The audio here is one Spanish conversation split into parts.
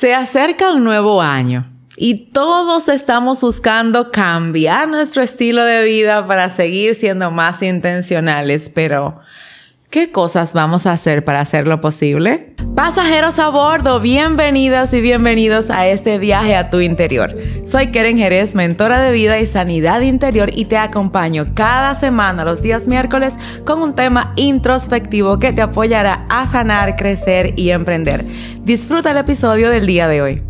Se acerca un nuevo año y todos estamos buscando cambiar nuestro estilo de vida para seguir siendo más intencionales, pero ¿Qué cosas vamos a hacer para hacerlo posible? Pasajeros a bordo, bienvenidas y bienvenidos a este viaje a tu interior. Soy Keren Jerez, mentora de vida y sanidad interior y te acompaño cada semana los días miércoles con un tema introspectivo que te apoyará a sanar, crecer y emprender. Disfruta el episodio del día de hoy.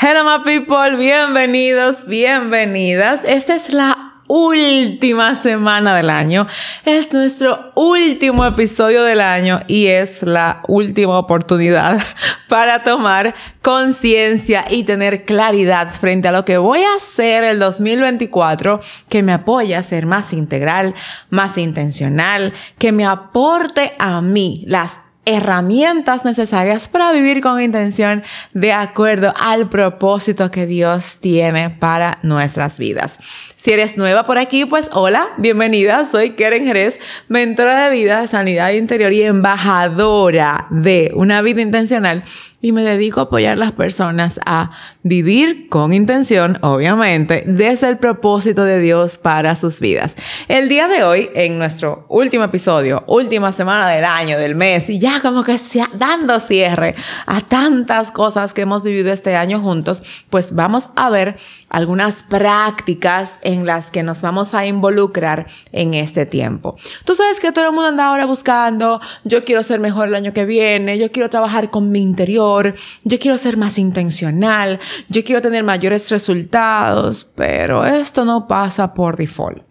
Hello my people, bienvenidos, bienvenidas. Esta es la última semana del año. Es nuestro último episodio del año y es la última oportunidad para tomar conciencia y tener claridad frente a lo que voy a hacer el 2024 que me apoya a ser más integral, más intencional, que me aporte a mí las herramientas necesarias para vivir con intención de acuerdo al propósito que Dios tiene para nuestras vidas. Si eres nueva por aquí, pues hola, bienvenida. Soy Keren Jerez, mentora de vida, sanidad interior y embajadora de una vida intencional. Y me dedico a apoyar a las personas a vivir con intención, obviamente, desde el propósito de Dios para sus vidas. El día de hoy, en nuestro último episodio, última semana del año, del mes, y ya como que dando cierre a tantas cosas que hemos vivido este año juntos, pues vamos a ver algunas prácticas en las que nos vamos a involucrar en este tiempo. Tú sabes que todo el mundo anda ahora buscando, yo quiero ser mejor el año que viene, yo quiero trabajar con mi interior, yo quiero ser más intencional, yo quiero tener mayores resultados, pero esto no pasa por default.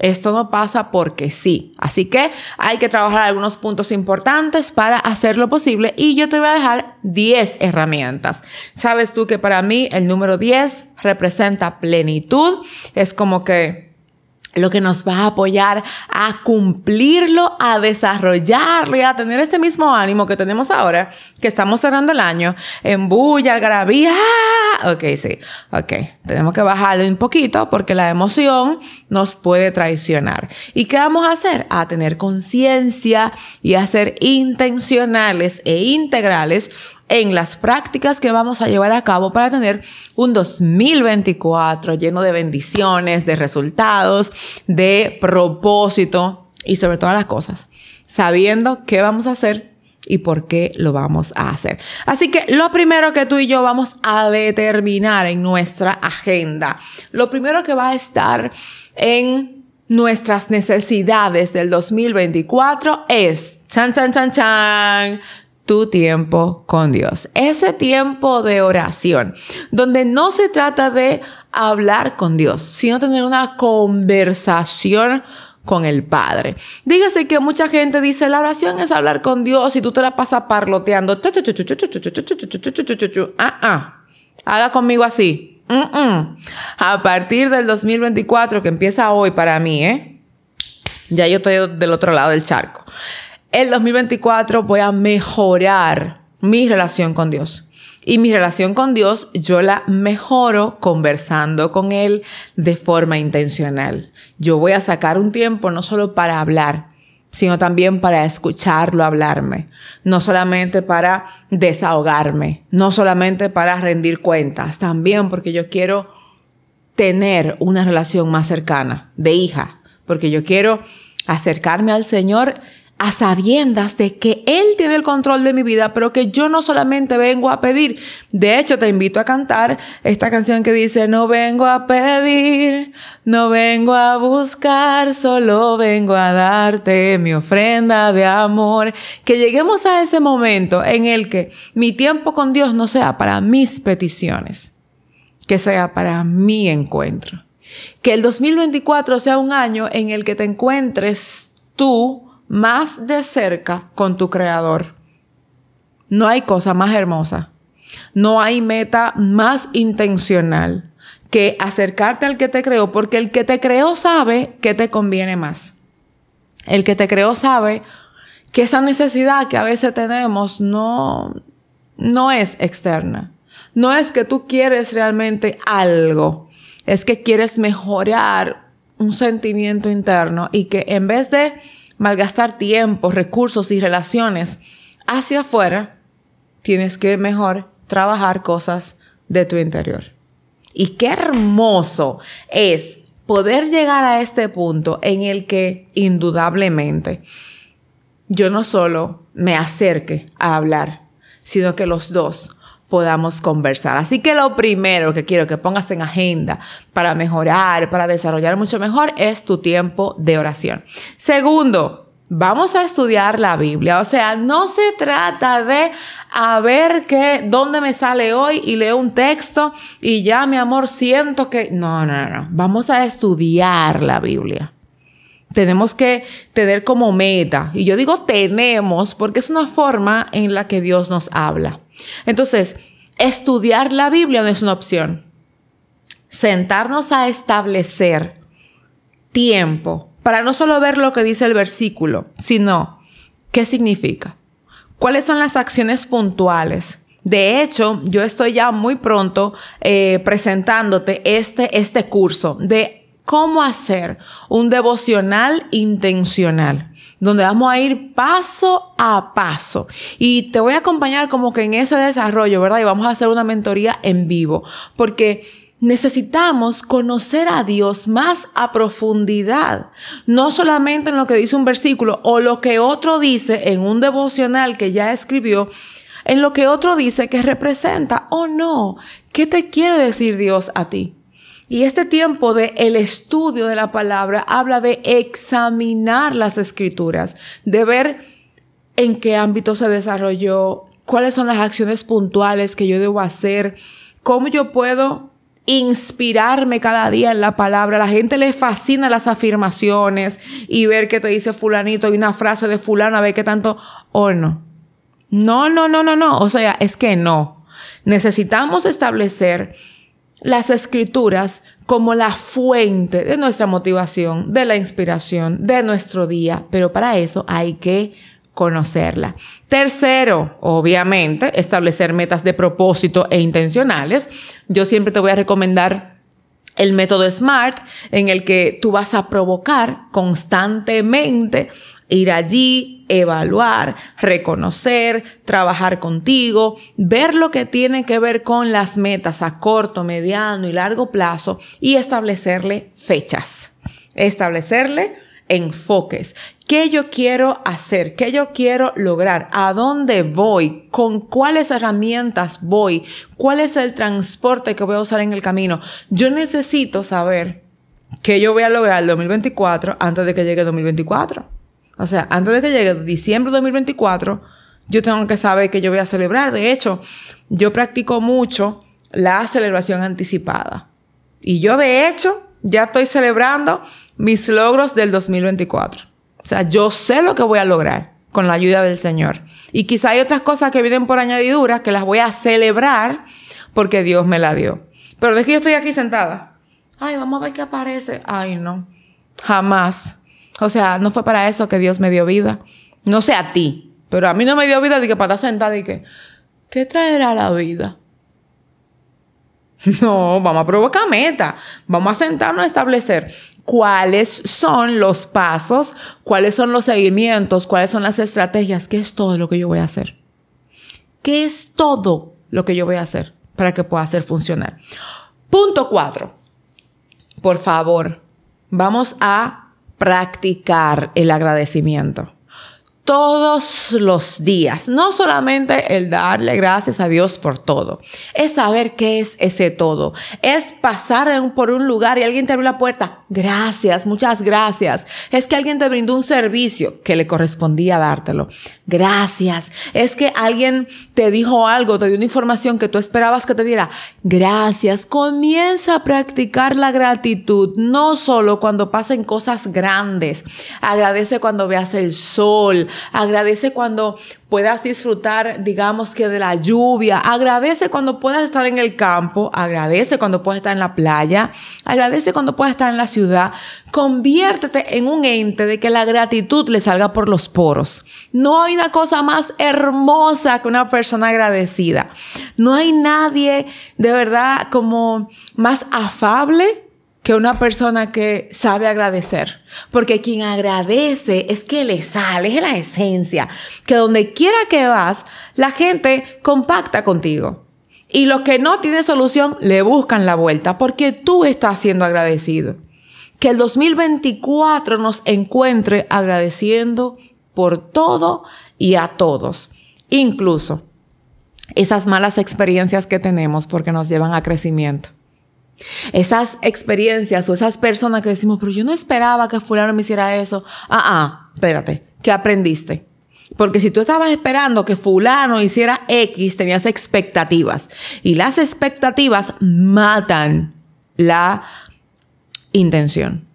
Esto no pasa porque sí. Así que hay que trabajar algunos puntos importantes para hacerlo posible y yo te voy a dejar 10 herramientas. Sabes tú que para mí el número 10 representa plenitud. Es como que lo que nos va a apoyar a cumplirlo, a desarrollarlo y a tener ese mismo ánimo que tenemos ahora, que estamos cerrando el año, en bulla, algarabía. ¡ah! Ok, sí, ok. Tenemos que bajarlo un poquito porque la emoción nos puede traicionar. ¿Y qué vamos a hacer? A tener conciencia y a ser intencionales e integrales en las prácticas que vamos a llevar a cabo para tener un 2024 lleno de bendiciones, de resultados, de propósito y sobre todas las cosas, sabiendo qué vamos a hacer y por qué lo vamos a hacer. Así que lo primero que tú y yo vamos a determinar en nuestra agenda, lo primero que va a estar en nuestras necesidades del 2024 es, chan, chan, chan, chan, tu tiempo con Dios. Ese tiempo de oración, donde no se trata de hablar con Dios, sino tener una conversación con el Padre. Dígase que mucha gente dice, la oración es hablar con Dios y tú te la pasas parloteando. Ah, ah. Haga conmigo así. A partir del 2024, que empieza hoy para mí, ¿eh? Ya yo estoy del otro lado del charco el 2024 voy a mejorar mi relación con Dios. Y mi relación con Dios yo la mejoro conversando con Él de forma intencional. Yo voy a sacar un tiempo no solo para hablar, sino también para escucharlo hablarme. No solamente para desahogarme, no solamente para rendir cuentas, también porque yo quiero tener una relación más cercana de hija, porque yo quiero acercarme al Señor a sabiendas de que Él tiene el control de mi vida, pero que yo no solamente vengo a pedir. De hecho, te invito a cantar esta canción que dice, no vengo a pedir, no vengo a buscar, solo vengo a darte mi ofrenda de amor. Que lleguemos a ese momento en el que mi tiempo con Dios no sea para mis peticiones, que sea para mi encuentro. Que el 2024 sea un año en el que te encuentres tú, más de cerca con tu creador. No hay cosa más hermosa. No hay meta más intencional que acercarte al que te creó, porque el que te creó sabe que te conviene más. El que te creó sabe que esa necesidad que a veces tenemos no, no es externa. No es que tú quieres realmente algo, es que quieres mejorar un sentimiento interno y que en vez de malgastar tiempo, recursos y relaciones hacia afuera, tienes que mejor trabajar cosas de tu interior. Y qué hermoso es poder llegar a este punto en el que indudablemente yo no solo me acerque a hablar, sino que los dos podamos conversar. Así que lo primero que quiero que pongas en agenda para mejorar, para desarrollar mucho mejor, es tu tiempo de oración. Segundo, Vamos a estudiar la Biblia. O sea, no se trata de a ver qué, dónde me sale hoy y leo un texto y ya, mi amor, siento que... No, no, no. Vamos a estudiar la Biblia. Tenemos que tener como meta. Y yo digo tenemos porque es una forma en la que Dios nos habla. Entonces, estudiar la Biblia no es una opción. Sentarnos a establecer tiempo para no solo ver lo que dice el versículo, sino qué significa. ¿Cuáles son las acciones puntuales? De hecho, yo estoy ya muy pronto eh, presentándote este, este curso de cómo hacer un devocional intencional, donde vamos a ir paso a paso. Y te voy a acompañar como que en ese desarrollo, ¿verdad? Y vamos a hacer una mentoría en vivo, porque necesitamos conocer a Dios más a profundidad, no solamente en lo que dice un versículo o lo que otro dice en un devocional que ya escribió, en lo que otro dice que representa o no. ¿Qué te quiere decir Dios a ti? Y este tiempo de el estudio de la palabra habla de examinar las escrituras, de ver en qué ámbito se desarrolló, cuáles son las acciones puntuales que yo debo hacer, cómo yo puedo inspirarme cada día en la palabra. La gente le fascina las afirmaciones y ver qué te dice fulanito y una frase de fulano, a ver qué tanto o no. No, no, no, no, no. O sea, es que no. Necesitamos establecer las escrituras como la fuente de nuestra motivación, de la inspiración, de nuestro día, pero para eso hay que conocerla. Tercero, obviamente, establecer metas de propósito e intencionales. Yo siempre te voy a recomendar el método SMART en el que tú vas a provocar constantemente ir allí, evaluar, reconocer, trabajar contigo, ver lo que tiene que ver con las metas a corto, mediano y largo plazo y establecerle fechas, establecerle enfoques. ¿Qué yo quiero hacer? ¿Qué yo quiero lograr? ¿A dónde voy? ¿Con cuáles herramientas voy? ¿Cuál es el transporte que voy a usar en el camino? Yo necesito saber qué yo voy a lograr el 2024 antes de que llegue el 2024. O sea, antes de que llegue diciembre de 2024, yo tengo que saber que yo voy a celebrar. De hecho, yo practico mucho la celebración anticipada. Y yo, de hecho, ya estoy celebrando mis logros del 2024. O sea, yo sé lo que voy a lograr con la ayuda del Señor. Y quizá hay otras cosas que vienen por añadidura que las voy a celebrar porque Dios me la dio. Pero de que yo estoy aquí sentada. Ay, vamos a ver qué aparece. Ay, no. Jamás o sea, no fue para eso que Dios me dio vida. No sé a ti, pero a mí no me dio vida de que para estar sentada y que, ¿qué traerá la vida? No, vamos a provocar meta. Vamos a sentarnos a establecer cuáles son los pasos, cuáles son los seguimientos, cuáles son las estrategias, qué es todo lo que yo voy a hacer. ¿Qué es todo lo que yo voy a hacer para que pueda ser funcional? Punto cuatro. Por favor, vamos a practicar el agradecimiento todos los días. No solamente el darle gracias a Dios por todo. Es saber qué es ese todo. Es pasar por un lugar y alguien te abre la puerta. Gracias, muchas gracias. Es que alguien te brindó un servicio que le correspondía dártelo. Gracias. Es que alguien te dijo algo, te dio una información que tú esperabas que te diera. Gracias. Comienza a practicar la gratitud, no solo cuando pasen cosas grandes. Agradece cuando veas el sol agradece cuando puedas disfrutar, digamos que de la lluvia, agradece cuando puedas estar en el campo, agradece cuando puedas estar en la playa, agradece cuando puedas estar en la ciudad, conviértete en un ente de que la gratitud le salga por los poros. No hay una cosa más hermosa que una persona agradecida. No hay nadie de verdad como más afable que una persona que sabe agradecer. Porque quien agradece es que le sale, es la esencia. Que donde quiera que vas, la gente compacta contigo. Y los que no tienen solución le buscan la vuelta porque tú estás siendo agradecido. Que el 2024 nos encuentre agradeciendo por todo y a todos. Incluso esas malas experiencias que tenemos porque nos llevan a crecimiento. Esas experiencias o esas personas que decimos, pero yo no esperaba que fulano me hiciera eso. Ah, ah, espérate, ¿qué aprendiste? Porque si tú estabas esperando que fulano hiciera X, tenías expectativas. Y las expectativas matan la intención.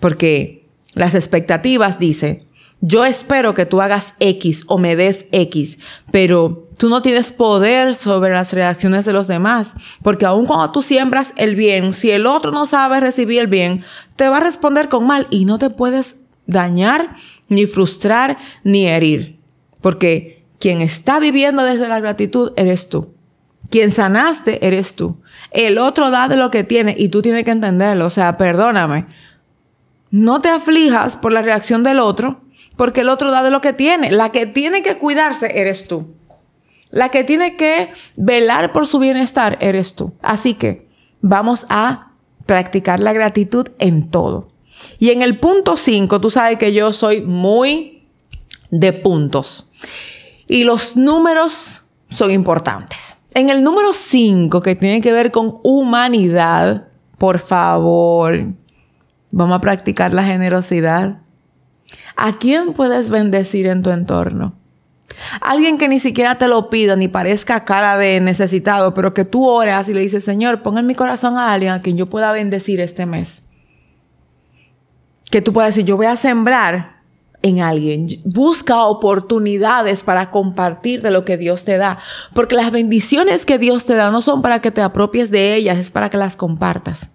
Porque las expectativas dice, yo espero que tú hagas X o me des X, pero tú no tienes poder sobre las reacciones de los demás, porque aun cuando tú siembras el bien, si el otro no sabe recibir el bien, te va a responder con mal y no te puedes dañar, ni frustrar, ni herir, porque quien está viviendo desde la gratitud eres tú. Quien sanaste eres tú. El otro da de lo que tiene y tú tienes que entenderlo. O sea, perdóname. No te aflijas por la reacción del otro, porque el otro da de lo que tiene. La que tiene que cuidarse eres tú. La que tiene que velar por su bienestar eres tú. Así que vamos a practicar la gratitud en todo. Y en el punto 5, tú sabes que yo soy muy de puntos. Y los números son importantes. En el número 5, que tiene que ver con humanidad, por favor, vamos a practicar la generosidad. ¿A quién puedes bendecir en tu entorno? Alguien que ni siquiera te lo pida, ni parezca cara de necesitado, pero que tú oras y le dices, Señor, pon en mi corazón a alguien a quien yo pueda bendecir este mes. Que tú puedas decir, yo voy a sembrar en alguien. Busca oportunidades para compartir de lo que Dios te da. Porque las bendiciones que Dios te da no son para que te apropies de ellas, es para que las compartas.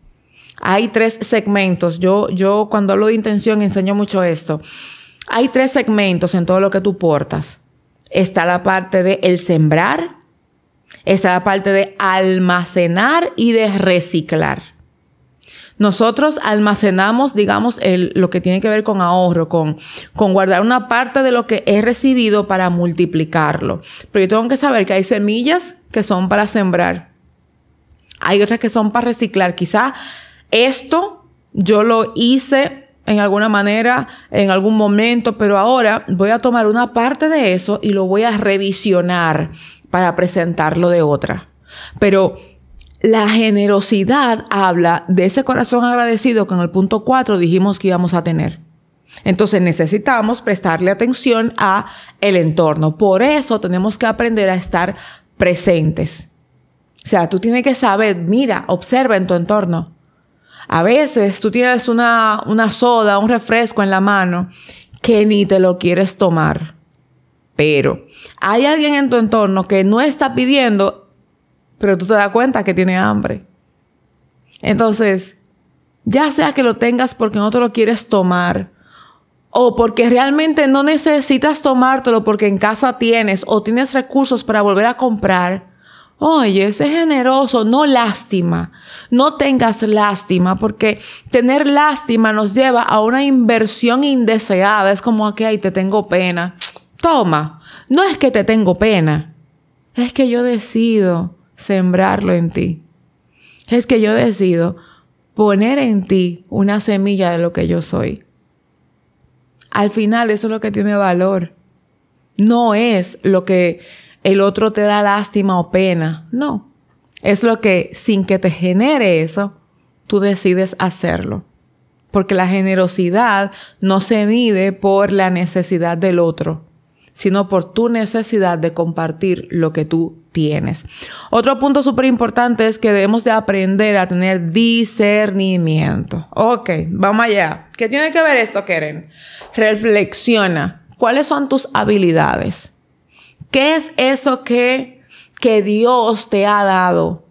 Hay tres segmentos. Yo, yo cuando hablo de intención enseño mucho esto. Hay tres segmentos en todo lo que tú portas. Está la parte de el sembrar, está la parte de almacenar y de reciclar. Nosotros almacenamos, digamos, el, lo que tiene que ver con ahorro, con, con guardar una parte de lo que he recibido para multiplicarlo. Pero yo tengo que saber que hay semillas que son para sembrar. Hay otras que son para reciclar. Quizá esto yo lo hice en alguna manera, en algún momento, pero ahora voy a tomar una parte de eso y lo voy a revisionar para presentarlo de otra. Pero la generosidad habla de ese corazón agradecido que en el punto 4 dijimos que íbamos a tener. Entonces necesitamos prestarle atención a el entorno. Por eso tenemos que aprender a estar presentes. O sea, tú tienes que saber, mira, observa en tu entorno. A veces tú tienes una, una soda, un refresco en la mano que ni te lo quieres tomar. Pero hay alguien en tu entorno que no está pidiendo, pero tú te das cuenta que tiene hambre. Entonces, ya sea que lo tengas porque no te lo quieres tomar, o porque realmente no necesitas tomártelo porque en casa tienes o tienes recursos para volver a comprar, Oye, sé generoso, no lástima. No tengas lástima, porque tener lástima nos lleva a una inversión indeseada. Es como que, ay, te tengo pena. Toma, no es que te tengo pena, es que yo decido sembrarlo en ti. Es que yo decido poner en ti una semilla de lo que yo soy. Al final eso es lo que tiene valor. No es lo que el otro te da lástima o pena. No. Es lo que sin que te genere eso, tú decides hacerlo. Porque la generosidad no se mide por la necesidad del otro, sino por tu necesidad de compartir lo que tú tienes. Otro punto súper importante es que debemos de aprender a tener discernimiento. Ok, vamos allá. ¿Qué tiene que ver esto, Keren? Reflexiona. ¿Cuáles son tus habilidades? ¿Qué es eso que, que Dios te ha dado?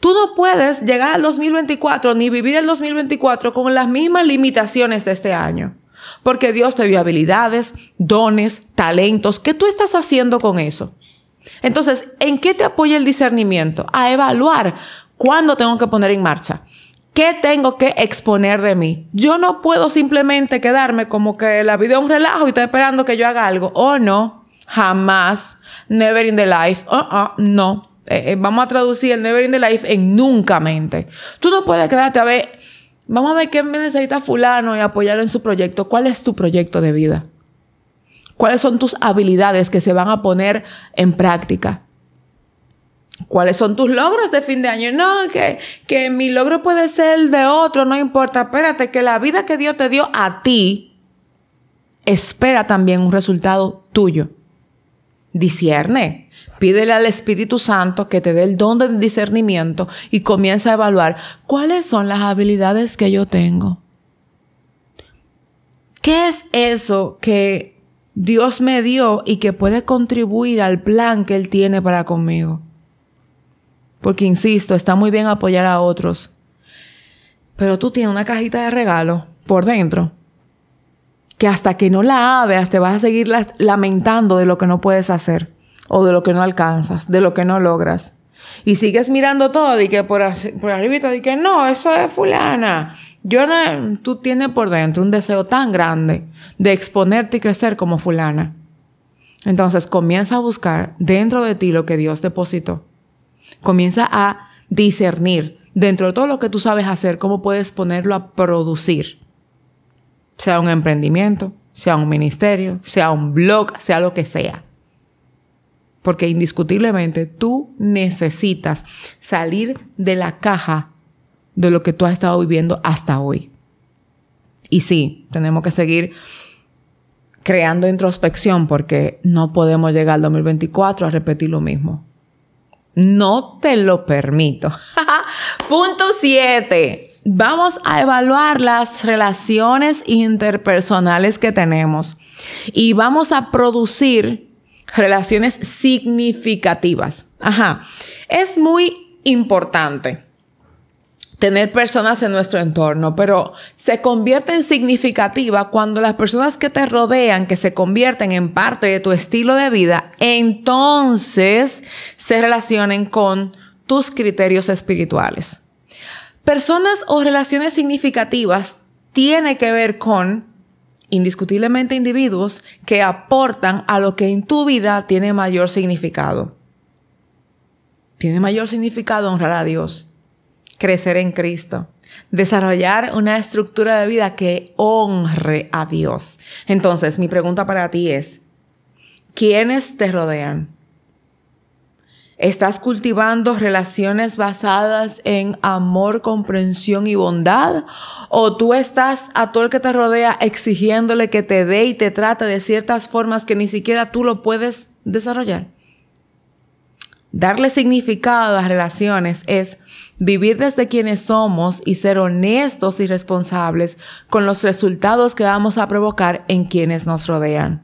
Tú no puedes llegar al 2024 ni vivir el 2024 con las mismas limitaciones de este año. Porque Dios te dio habilidades, dones, talentos. ¿Qué tú estás haciendo con eso? Entonces, ¿en qué te apoya el discernimiento? A evaluar cuándo tengo que poner en marcha. ¿Qué tengo que exponer de mí? Yo no puedo simplemente quedarme como que la vida es un relajo y está esperando que yo haga algo. O oh, no, jamás, never in the life, uh -uh, no. Eh, eh, vamos a traducir el never in the life en nunca mente. Tú no puedes quedarte a ver, vamos a ver qué necesita fulano y apoyar en su proyecto. ¿Cuál es tu proyecto de vida? ¿Cuáles son tus habilidades que se van a poner en práctica? ¿Cuáles son tus logros de fin de año? No, que, que mi logro puede ser el de otro, no importa. Espérate, que la vida que Dios te dio a ti, espera también un resultado tuyo. Discierne. Pídele al Espíritu Santo que te dé el don del discernimiento y comienza a evaluar cuáles son las habilidades que yo tengo. ¿Qué es eso que Dios me dio y que puede contribuir al plan que Él tiene para conmigo? Porque, insisto, está muy bien apoyar a otros. Pero tú tienes una cajita de regalo por dentro que hasta que no la abras te vas a seguir lamentando de lo que no puedes hacer o de lo que no alcanzas, de lo que no logras. Y sigues mirando todo y que por, por arribita y que no, eso es fulana. Yo no, tú tienes por dentro un deseo tan grande de exponerte y crecer como fulana. Entonces comienza a buscar dentro de ti lo que Dios depositó. Comienza a discernir dentro de todo lo que tú sabes hacer, cómo puedes ponerlo a producir sea un emprendimiento, sea un ministerio, sea un blog, sea lo que sea. Porque indiscutiblemente tú necesitas salir de la caja de lo que tú has estado viviendo hasta hoy. Y sí, tenemos que seguir creando introspección porque no podemos llegar al 2024 a repetir lo mismo. No te lo permito. Punto 7 vamos a evaluar las relaciones interpersonales que tenemos y vamos a producir relaciones significativas. Ajá. Es muy importante tener personas en nuestro entorno, pero se convierte en significativa cuando las personas que te rodean, que se convierten en parte de tu estilo de vida, entonces se relacionen con tus criterios espirituales. Personas o relaciones significativas tiene que ver con indiscutiblemente individuos que aportan a lo que en tu vida tiene mayor significado. Tiene mayor significado honrar a Dios, crecer en Cristo, desarrollar una estructura de vida que honre a Dios. Entonces, mi pregunta para ti es, ¿quiénes te rodean? ¿Estás cultivando relaciones basadas en amor, comprensión y bondad? ¿O tú estás a todo el que te rodea exigiéndole que te dé y te trate de ciertas formas que ni siquiera tú lo puedes desarrollar? Darle significado a las relaciones es vivir desde quienes somos y ser honestos y responsables con los resultados que vamos a provocar en quienes nos rodean.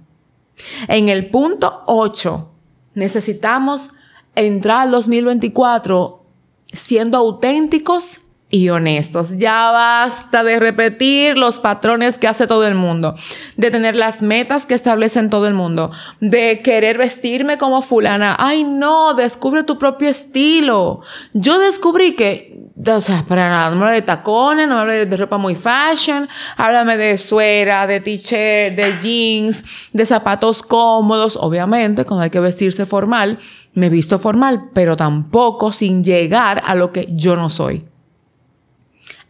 En el punto 8, necesitamos entrar al 2024 siendo auténticos y honestos. Ya basta de repetir los patrones que hace todo el mundo, de tener las metas que establecen todo el mundo, de querer vestirme como fulana. Ay, no, descubre tu propio estilo. Yo descubrí que, o sea, para nada, no me habla de tacones, no me habla de ropa muy fashion, háblame de suera, de t-shirt, de jeans, de zapatos cómodos, obviamente, cuando hay que vestirse formal me visto formal, pero tampoco sin llegar a lo que yo no soy.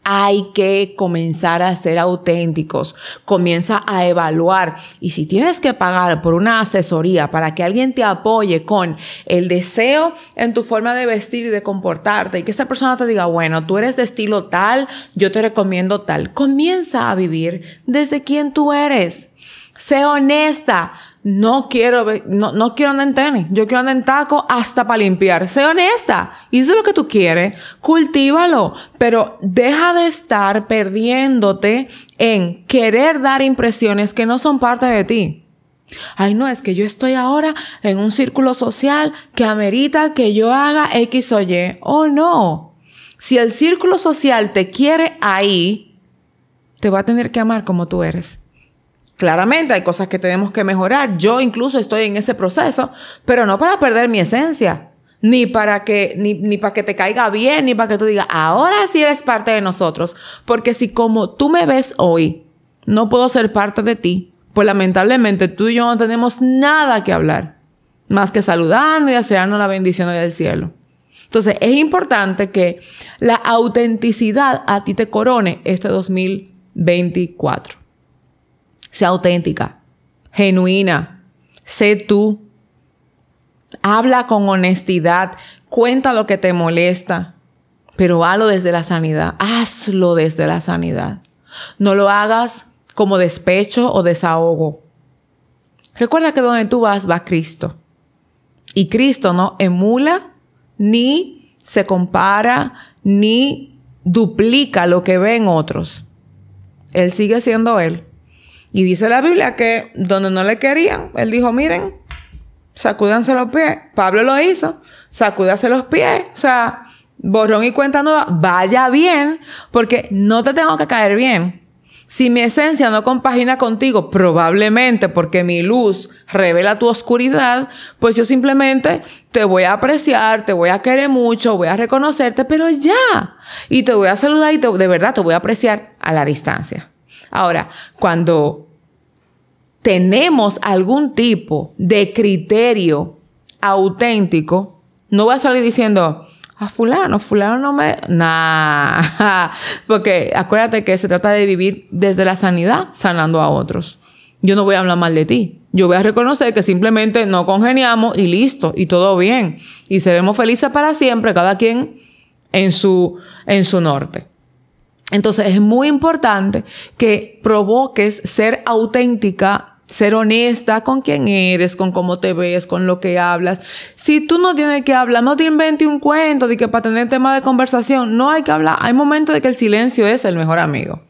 Hay que comenzar a ser auténticos. Comienza a evaluar. Y si tienes que pagar por una asesoría para que alguien te apoye con el deseo en tu forma de vestir y de comportarte y que esa persona te diga, bueno, tú eres de estilo tal, yo te recomiendo tal. Comienza a vivir desde quien tú eres. Sé honesta no quiero, no, no quiero andar en tenis, yo quiero andar en taco hasta para limpiar. Sé honesta, hice lo que tú quieres, cultívalo, pero deja de estar perdiéndote en querer dar impresiones que no son parte de ti. Ay, no, es que yo estoy ahora en un círculo social que amerita que yo haga X o Y. Oh, no. Si el círculo social te quiere ahí, te va a tener que amar como tú eres. Claramente hay cosas que tenemos que mejorar. Yo incluso estoy en ese proceso, pero no para perder mi esencia. Ni para que, ni, ni para que te caiga bien, ni para que tú digas, ahora sí eres parte de nosotros. Porque si como tú me ves hoy, no puedo ser parte de ti, pues lamentablemente tú y yo no tenemos nada que hablar. Más que saludarnos y hacernos la bendición del cielo. Entonces, es importante que la autenticidad a ti te corone este 2024. Sea auténtica, genuina, sé tú. Habla con honestidad, cuenta lo que te molesta, pero hazlo desde la sanidad, hazlo desde la sanidad. No lo hagas como despecho o desahogo. Recuerda que donde tú vas va Cristo. Y Cristo no emula ni se compara ni duplica lo que ven otros. Él sigue siendo Él. Y dice la Biblia que donde no le querían, Él dijo, miren, sacúdanse los pies. Pablo lo hizo, sacúdase los pies. O sea, borrón y cuenta nueva, vaya bien, porque no te tengo que caer bien. Si mi esencia no compagina contigo, probablemente porque mi luz revela tu oscuridad, pues yo simplemente te voy a apreciar, te voy a querer mucho, voy a reconocerte, pero ya. Y te voy a saludar y de verdad te voy a apreciar a la distancia. Ahora, cuando tenemos algún tipo de criterio auténtico, no voy a salir diciendo, a fulano, fulano no me... Nah, porque acuérdate que se trata de vivir desde la sanidad, sanando a otros. Yo no voy a hablar mal de ti. Yo voy a reconocer que simplemente no congeniamos y listo, y todo bien. Y seremos felices para siempre, cada quien en su, en su norte. Entonces es muy importante que provoques ser auténtica ser honesta con quién eres, con cómo te ves, con lo que hablas. Si tú no tienes que hablar, no te inventes un cuento de que para tener tema de conversación, no hay que hablar. Hay momentos de que el silencio es el mejor amigo.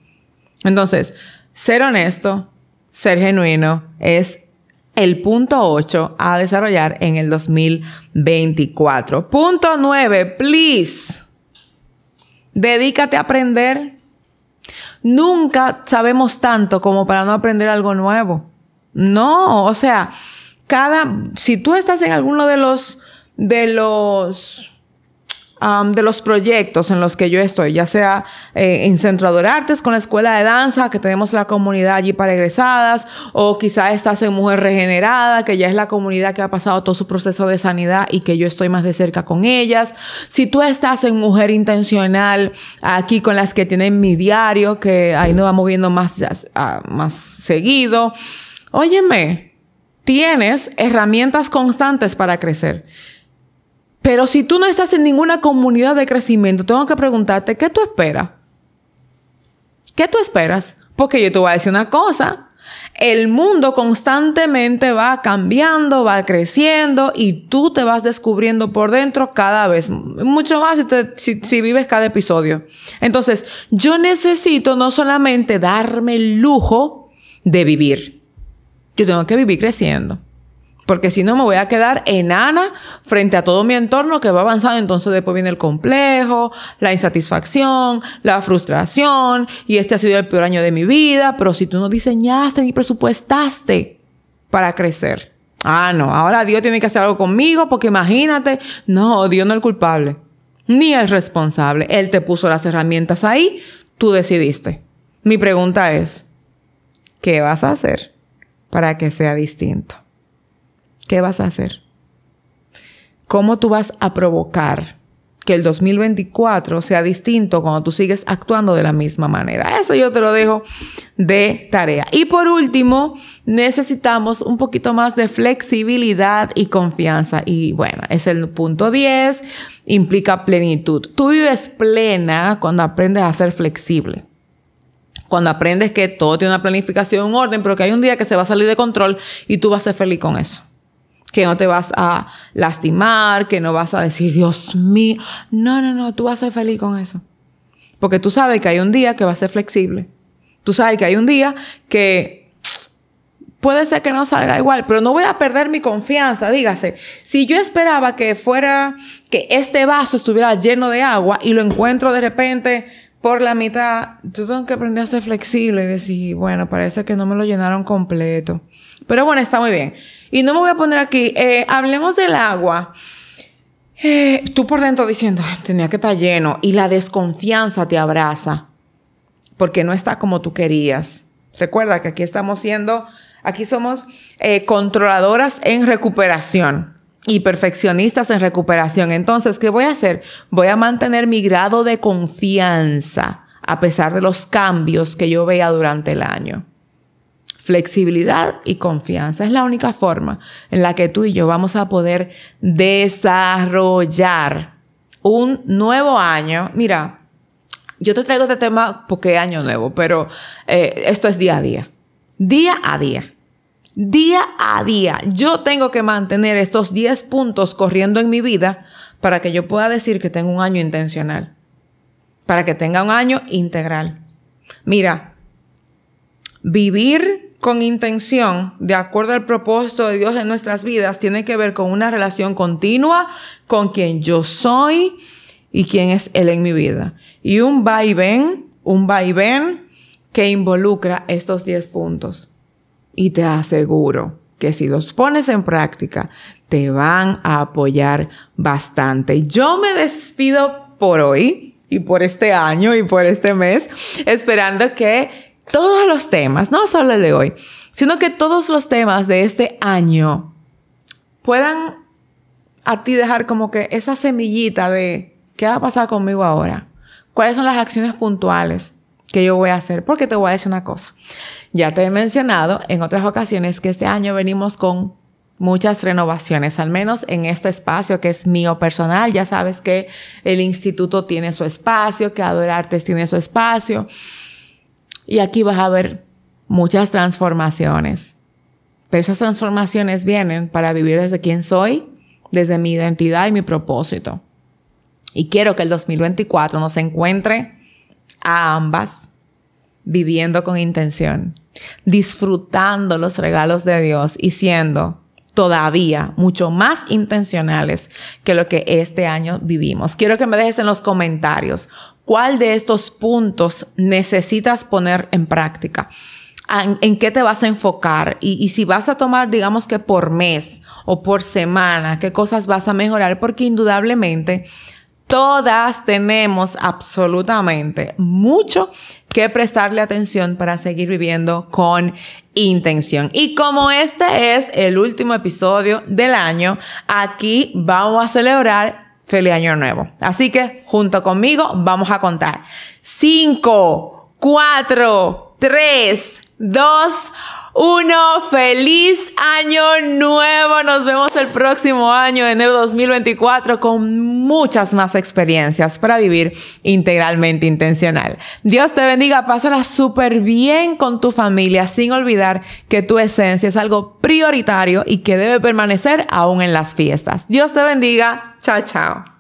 Entonces, ser honesto, ser genuino es el punto 8 a desarrollar en el 2024. Punto 9, please. Dedícate a aprender. Nunca sabemos tanto como para no aprender algo nuevo. No, o sea, cada, si tú estás en alguno de los, de los, de los proyectos en los que yo estoy, ya sea eh, en Centro de Artes con la escuela de danza, que tenemos la comunidad allí para egresadas, o quizá estás en Mujer Regenerada, que ya es la comunidad que ha pasado todo su proceso de sanidad y que yo estoy más de cerca con ellas. Si tú estás en Mujer Intencional, aquí con las que tienen mi diario, que ahí nos vamos viendo más, más seguido. Óyeme, tienes herramientas constantes para crecer. Pero si tú no estás en ninguna comunidad de crecimiento, tengo que preguntarte, ¿qué tú esperas? ¿Qué tú esperas? Porque yo te voy a decir una cosa. El mundo constantemente va cambiando, va creciendo y tú te vas descubriendo por dentro cada vez mucho más si, si, vives cada episodio. Entonces, yo necesito no solamente darme el lujo de vivir, yo tengo que vivir creciendo. Porque si no me voy a quedar enana frente a todo mi entorno que va avanzando. Entonces después viene el complejo, la insatisfacción, la frustración. Y este ha sido el peor año de mi vida. Pero si tú no diseñaste ni presupuestaste para crecer. Ah, no. Ahora Dios tiene que hacer algo conmigo porque imagínate. No, Dios no es el culpable. Ni el responsable. Él te puso las herramientas ahí. Tú decidiste. Mi pregunta es, ¿qué vas a hacer? para que sea distinto. ¿Qué vas a hacer? ¿Cómo tú vas a provocar que el 2024 sea distinto cuando tú sigues actuando de la misma manera? Eso yo te lo dejo de tarea. Y por último, necesitamos un poquito más de flexibilidad y confianza. Y bueno, es el punto 10, implica plenitud. Tú vives plena cuando aprendes a ser flexible cuando aprendes que todo tiene una planificación, un orden, pero que hay un día que se va a salir de control y tú vas a ser feliz con eso. Que no te vas a lastimar, que no vas a decir, Dios mío. No, no, no, tú vas a ser feliz con eso. Porque tú sabes que hay un día que va a ser flexible. Tú sabes que hay un día que puede ser que no salga igual, pero no voy a perder mi confianza. Dígase, si yo esperaba que fuera, que este vaso estuviera lleno de agua y lo encuentro de repente por la mitad, tú tengo que aprender a ser flexible y decir, bueno, parece que no me lo llenaron completo. Pero bueno, está muy bien. Y no me voy a poner aquí, eh, hablemos del agua. Eh, tú por dentro diciendo, tenía que estar lleno y la desconfianza te abraza porque no está como tú querías. Recuerda que aquí estamos siendo, aquí somos eh, controladoras en recuperación. y perfeccionistas en recuperación. Entonces, ¿qué voy a hacer? Voy a mantener mi grado de confianza a pesar de los cambios que yo vea durante el año. Flexibilidad y confianza es la única forma en la que tú y yo vamos a poder desarrollar un nuevo año. Mira, yo te traigo este tema porque año nuevo, pero eh, esto es día a día. Día a día. Día a día. Yo tengo que mantener estos 10 puntos corriendo en mi vida para que yo pueda decir que tengo un año intencional. Para que tenga un año integral. Mira, vivir con intención, de acuerdo al propósito de Dios en nuestras vidas, tiene que ver con una relación continua con quien yo soy y quién es Él en mi vida. Y un va y ven, un va y ven que involucra estos 10 puntos. Y te aseguro que si los pones en práctica, te van a apoyar bastante. Yo me despido por hoy y por este año y por este mes, esperando que todos los temas, no solo el de hoy, sino que todos los temas de este año puedan a ti dejar como que esa semillita de qué va a pasar conmigo ahora, cuáles son las acciones puntuales que yo voy a hacer, porque te voy a decir una cosa. Ya te he mencionado en otras ocasiones que este año venimos con muchas renovaciones, al menos en este espacio que es mío personal. Ya sabes que el instituto tiene su espacio, que Adorartes tiene su espacio. Y aquí vas a ver muchas transformaciones. Pero esas transformaciones vienen para vivir desde quién soy, desde mi identidad y mi propósito. Y quiero que el 2024 nos encuentre a ambas viviendo con intención, disfrutando los regalos de Dios y siendo todavía mucho más intencionales que lo que este año vivimos. Quiero que me dejes en los comentarios cuál de estos puntos necesitas poner en práctica. ¿En, qué te vas a enfocar? Y, y si vas a tomar, digamos que por mes o por semana, qué cosas vas a mejorar, porque indudablemente todas tenemos absolutamente mucho que prestarle atención para seguir viviendo con intención. Y como este es el último episodio del año, aquí vamos a celebrar feliz año nuevo. Así que junto conmigo vamos a contar. 5, 4, 3, 2, 1. Feliz año nuevo. Nos vemos el próximo año, enero 2024, con muchas más experiencias para vivir integralmente intencional. Dios te bendiga. Pásala súper bien con tu familia, sin olvidar que tu esencia es algo prioritario y que debe permanecer aún en las fiestas. Dios te bendiga. Chao, chao.